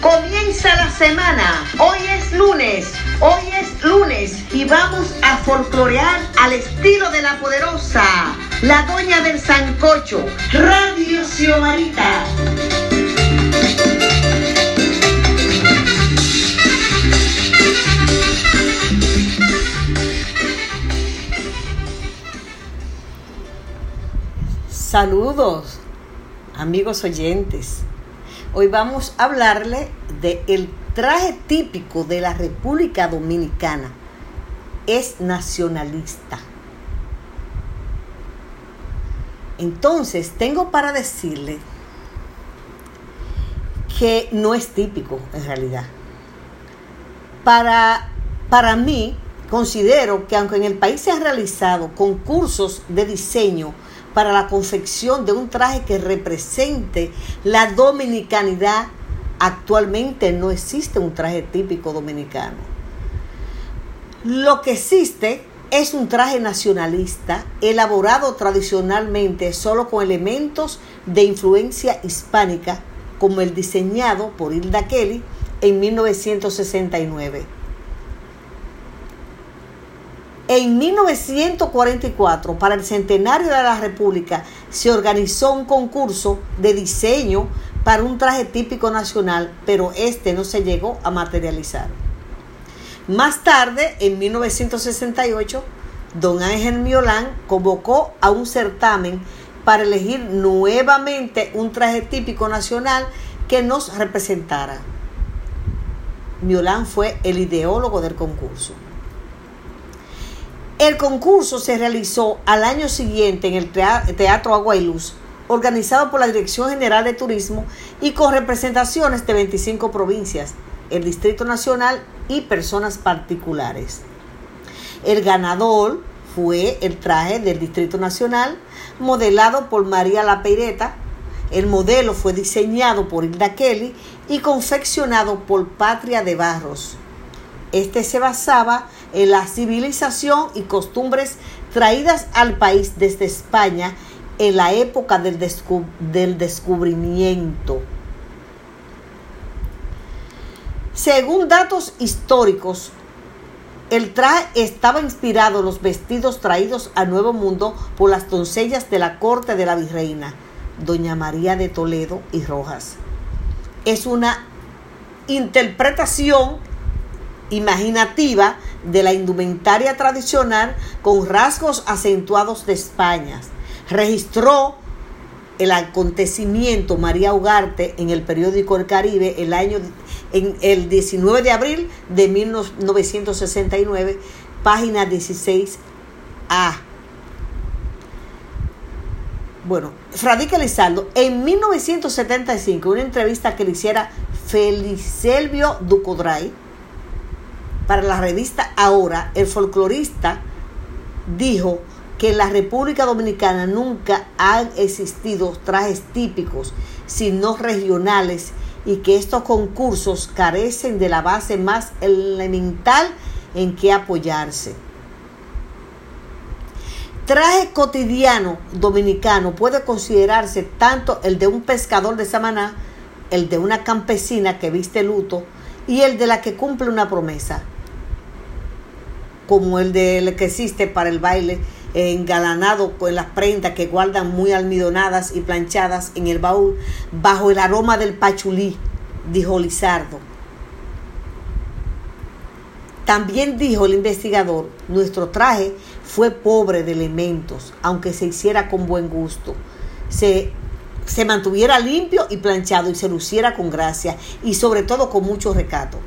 Comienza la semana. Hoy es lunes. Hoy es lunes y vamos a folclorear al estilo de la poderosa, la doña del sancocho, Radio Xiomarita. Saludos, amigos oyentes. Hoy vamos a hablarle de el traje típico de la República Dominicana. Es nacionalista. Entonces, tengo para decirle que no es típico en realidad. Para, para mí, considero que aunque en el país se han realizado concursos de diseño para la confección de un traje que represente la dominicanidad, actualmente no existe un traje típico dominicano. Lo que existe es un traje nacionalista elaborado tradicionalmente solo con elementos de influencia hispánica, como el diseñado por Hilda Kelly en 1969. En 1944, para el centenario de la República, se organizó un concurso de diseño para un traje típico nacional, pero este no se llegó a materializar. Más tarde, en 1968, don Ángel Miolán convocó a un certamen para elegir nuevamente un traje típico nacional que nos representara. Miolán fue el ideólogo del concurso. El concurso se realizó al año siguiente en el Teatro Agua y Luz, organizado por la Dirección General de Turismo y con representaciones de 25 provincias, el Distrito Nacional y personas particulares. El ganador fue el traje del Distrito Nacional, modelado por María La Peireta. El modelo fue diseñado por Hilda Kelly y confeccionado por Patria de Barros. Este se basaba en la civilización y costumbres traídas al país desde España en la época del, del descubrimiento. Según datos históricos, el traje estaba inspirado en los vestidos traídos al Nuevo Mundo por las doncellas de la corte de la virreina, Doña María de Toledo y Rojas. Es una interpretación imaginativa de la indumentaria tradicional con rasgos acentuados de España. Registró el acontecimiento María Ugarte en el periódico El Caribe el año en el 19 de abril de 1969, página 16A. Bueno, Fradique Lizardo, en 1975, una entrevista que le hiciera Felicelvio Ducodray, para la revista Ahora, el folclorista dijo que en la República Dominicana nunca han existido trajes típicos, sino regionales, y que estos concursos carecen de la base más elemental en que apoyarse. Traje cotidiano dominicano puede considerarse tanto el de un pescador de Samaná, el de una campesina que viste luto y el de la que cumple una promesa como el de que existe para el baile, engalanado con las prendas que guardan muy almidonadas y planchadas en el baúl, bajo el aroma del pachulí, dijo Lizardo. También dijo el investigador, nuestro traje fue pobre de elementos, aunque se hiciera con buen gusto. Se, se mantuviera limpio y planchado y se luciera con gracia y sobre todo con mucho recato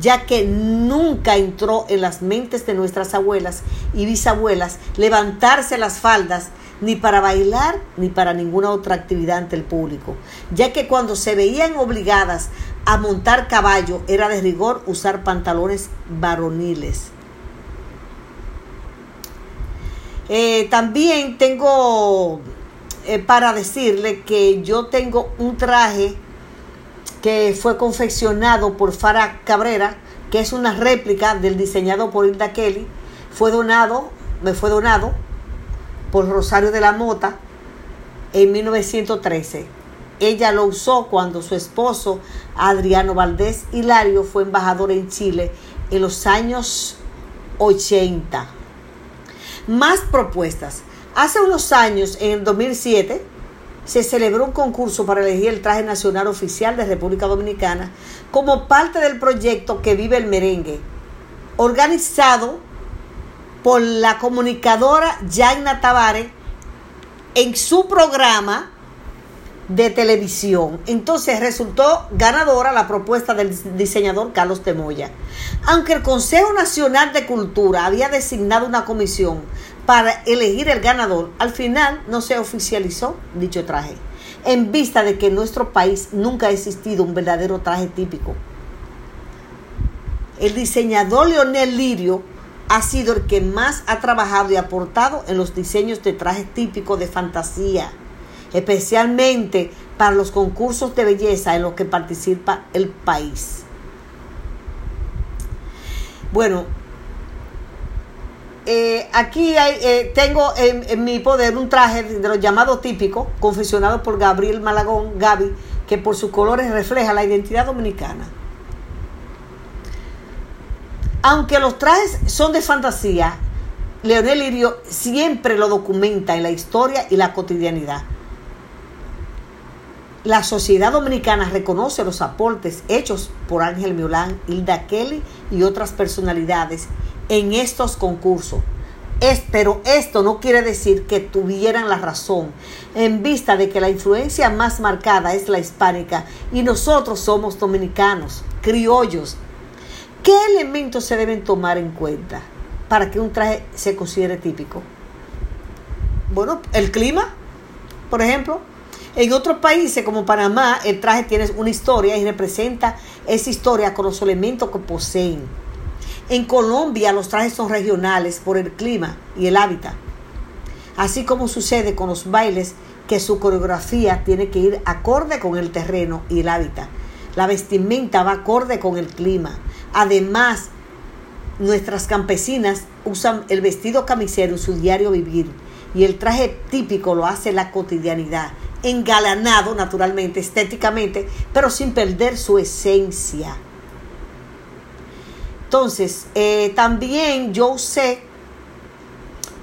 ya que nunca entró en las mentes de nuestras abuelas y bisabuelas levantarse las faldas ni para bailar ni para ninguna otra actividad ante el público, ya que cuando se veían obligadas a montar caballo era de rigor usar pantalones varoniles. Eh, también tengo eh, para decirle que yo tengo un traje que fue confeccionado por Farah Cabrera, que es una réplica del diseñado por Hilda Kelly. Fue donado, me fue donado por Rosario de la Mota en 1913. ella lo usó cuando su esposo Adriano Valdés Hilario fue embajador en Chile en los años 80. Más propuestas. Hace unos años, en el 2007, se celebró un concurso para elegir el traje nacional oficial de República Dominicana como parte del proyecto Que Vive el Merengue, organizado por la comunicadora Jaina Tavares en su programa de televisión. Entonces resultó ganadora la propuesta del diseñador Carlos Temoya. Aunque el Consejo Nacional de Cultura había designado una comisión para elegir el ganador, al final no se oficializó dicho traje, en vista de que en nuestro país nunca ha existido un verdadero traje típico. El diseñador Leonel Lirio ha sido el que más ha trabajado y aportado en los diseños de trajes típicos de fantasía, especialmente para los concursos de belleza en los que participa el país. Bueno, eh, aquí eh, tengo en, mi poder un traje de los llamados típicos, confeccionado por Gabriel Malagón, Gaby, que por sus colores refleja la identidad dominicana. Aunque los trajes son de fantasía, Leonel Lirio siempre lo documenta en la historia y la cotidianidad. La sociedad dominicana reconoce los aportes hechos por Ángel Miolán, Hilda Kelly y otras personalidades en estos concursos. Es, pero esto no quiere decir que tuvieran la razón, en vista de que la influencia más marcada es la hispánica y nosotros somos dominicanos, criollos, ¿Qué elementos se deben tomar en cuenta para que un traje se considere típico? Bueno, el clima, por ejemplo. En otros países como Panamá, el traje tiene una historia y representa esa historia con los elementos que poseen. En Colombia los trajes son regionales por el clima y el hábitat. Así como sucede con los bailes, que su coreografía tiene que ir acorde con el terreno y el hábitat. La vestimenta va acorde con el clima. Además, nuestras campesinas usan el vestido camisero en su diario vivir y el traje típico lo hace la cotidianidad, engalanado naturalmente, estéticamente, pero sin perder su esencia. Entonces, eh, también yo usé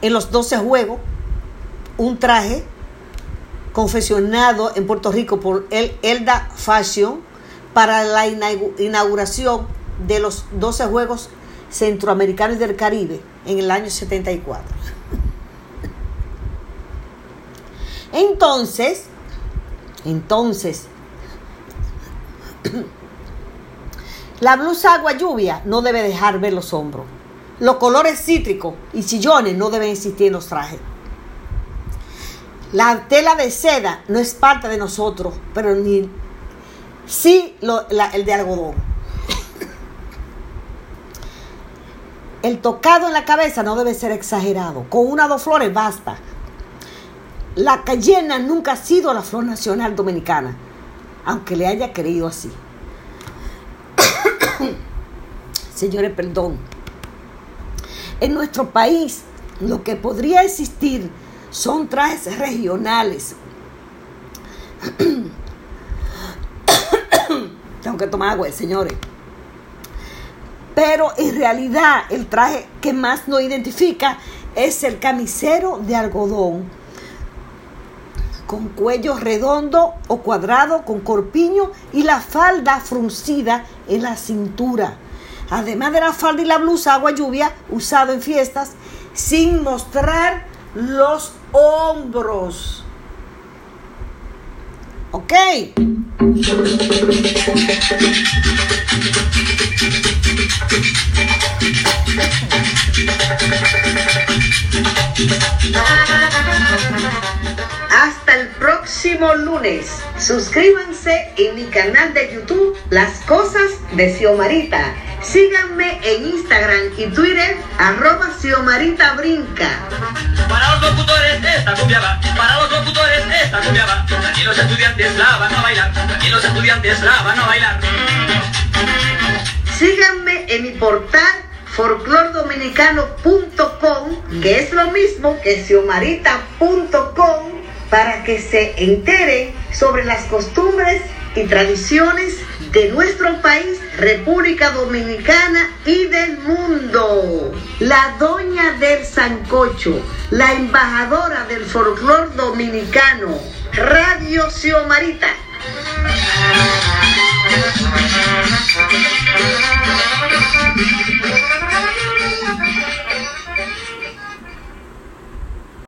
en los 12 juegos un traje confeccionado en Puerto Rico por el Elda Fashion para la inauguración de los 12 Juegos Centroamericanos del Caribe en el año 74. Entonces, entonces, la blusa agua lluvia no debe dejar ver los hombros. Los colores cítricos y sillones no deben existir en los trajes. La tela de seda no es parte de nosotros, pero ni sí el de algodón. El tocado en la cabeza no debe ser exagerado. Con una o dos flores basta. La cayena nunca ha sido la flor nacional dominicana, aunque le haya creído así. Señores, perdón. En nuestro país lo que podría existir son trajes regionales. Tengo que tomar agua, señores. Pero en realidad el traje que más nos identifica es el camisero de algodón con cuello redondo o cuadrado con corpiño y la falda fruncida en la cintura. Además de la falda y la blusa agua lluvia usado en fiestas sin mostrar los hombros. ¿Ok? Hasta el próximo lunes. Suscríbanse en mi canal de YouTube Las Cosas de Xiomarita. Síganme en Instagram y Twitter arroba Xiomarita Brinca. Para los locutores esta cumbia va, para los locutores esta cumbia va. Aquí los estudiantes la van a bailar, aquí los estudiantes la van a bailar. Síganme en mi portal folclordominicano.com, que es lo mismo que xiomarita.com, para que se enteren sobre las costumbres y tradiciones de nuestro país, República Dominicana y del mundo. La doña del Sancocho, la embajadora del folclor dominicano, Radio Xiomarita.